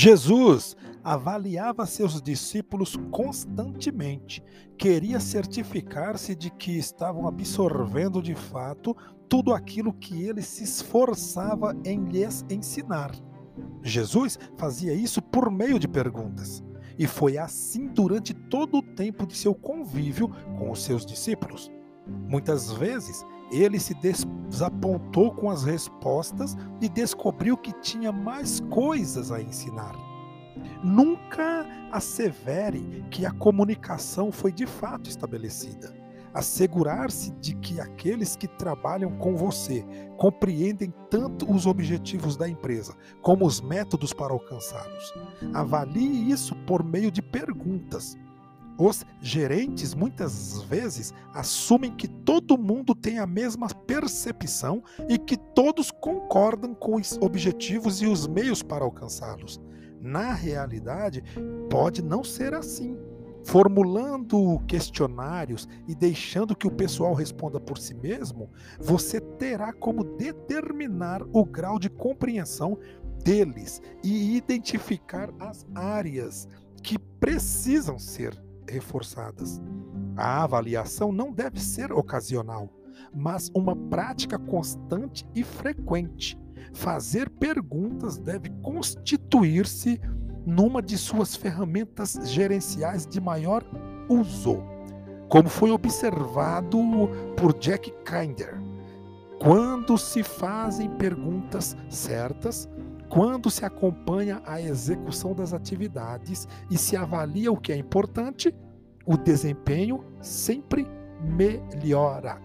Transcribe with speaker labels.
Speaker 1: Jesus avaliava seus discípulos constantemente, queria certificar-se de que estavam absorvendo de fato tudo aquilo que ele se esforçava em lhes ensinar. Jesus fazia isso por meio de perguntas, e foi assim durante todo o tempo de seu convívio com os seus discípulos. Muitas vezes ele se desapontou com as respostas e descobriu que tinha mais coisas a ensinar. Nunca assevere que a comunicação foi de fato estabelecida. Assegurar-se de que aqueles que trabalham com você compreendem tanto os objetivos da empresa como os métodos para alcançá-los. Avalie isso por meio de perguntas os gerentes muitas vezes assumem que todo mundo tem a mesma percepção e que todos concordam com os objetivos e os meios para alcançá-los. Na realidade, pode não ser assim. Formulando questionários e deixando que o pessoal responda por si mesmo, você terá como determinar o grau de compreensão deles e identificar as áreas que precisam ser reforçadas. A avaliação não deve ser ocasional, mas uma prática constante e frequente. Fazer perguntas deve constituir-se numa de suas ferramentas gerenciais de maior uso, como foi observado por Jack Kinder. Quando se fazem perguntas certas, quando se acompanha a execução das atividades e se avalia o que é importante, o desempenho sempre melhora.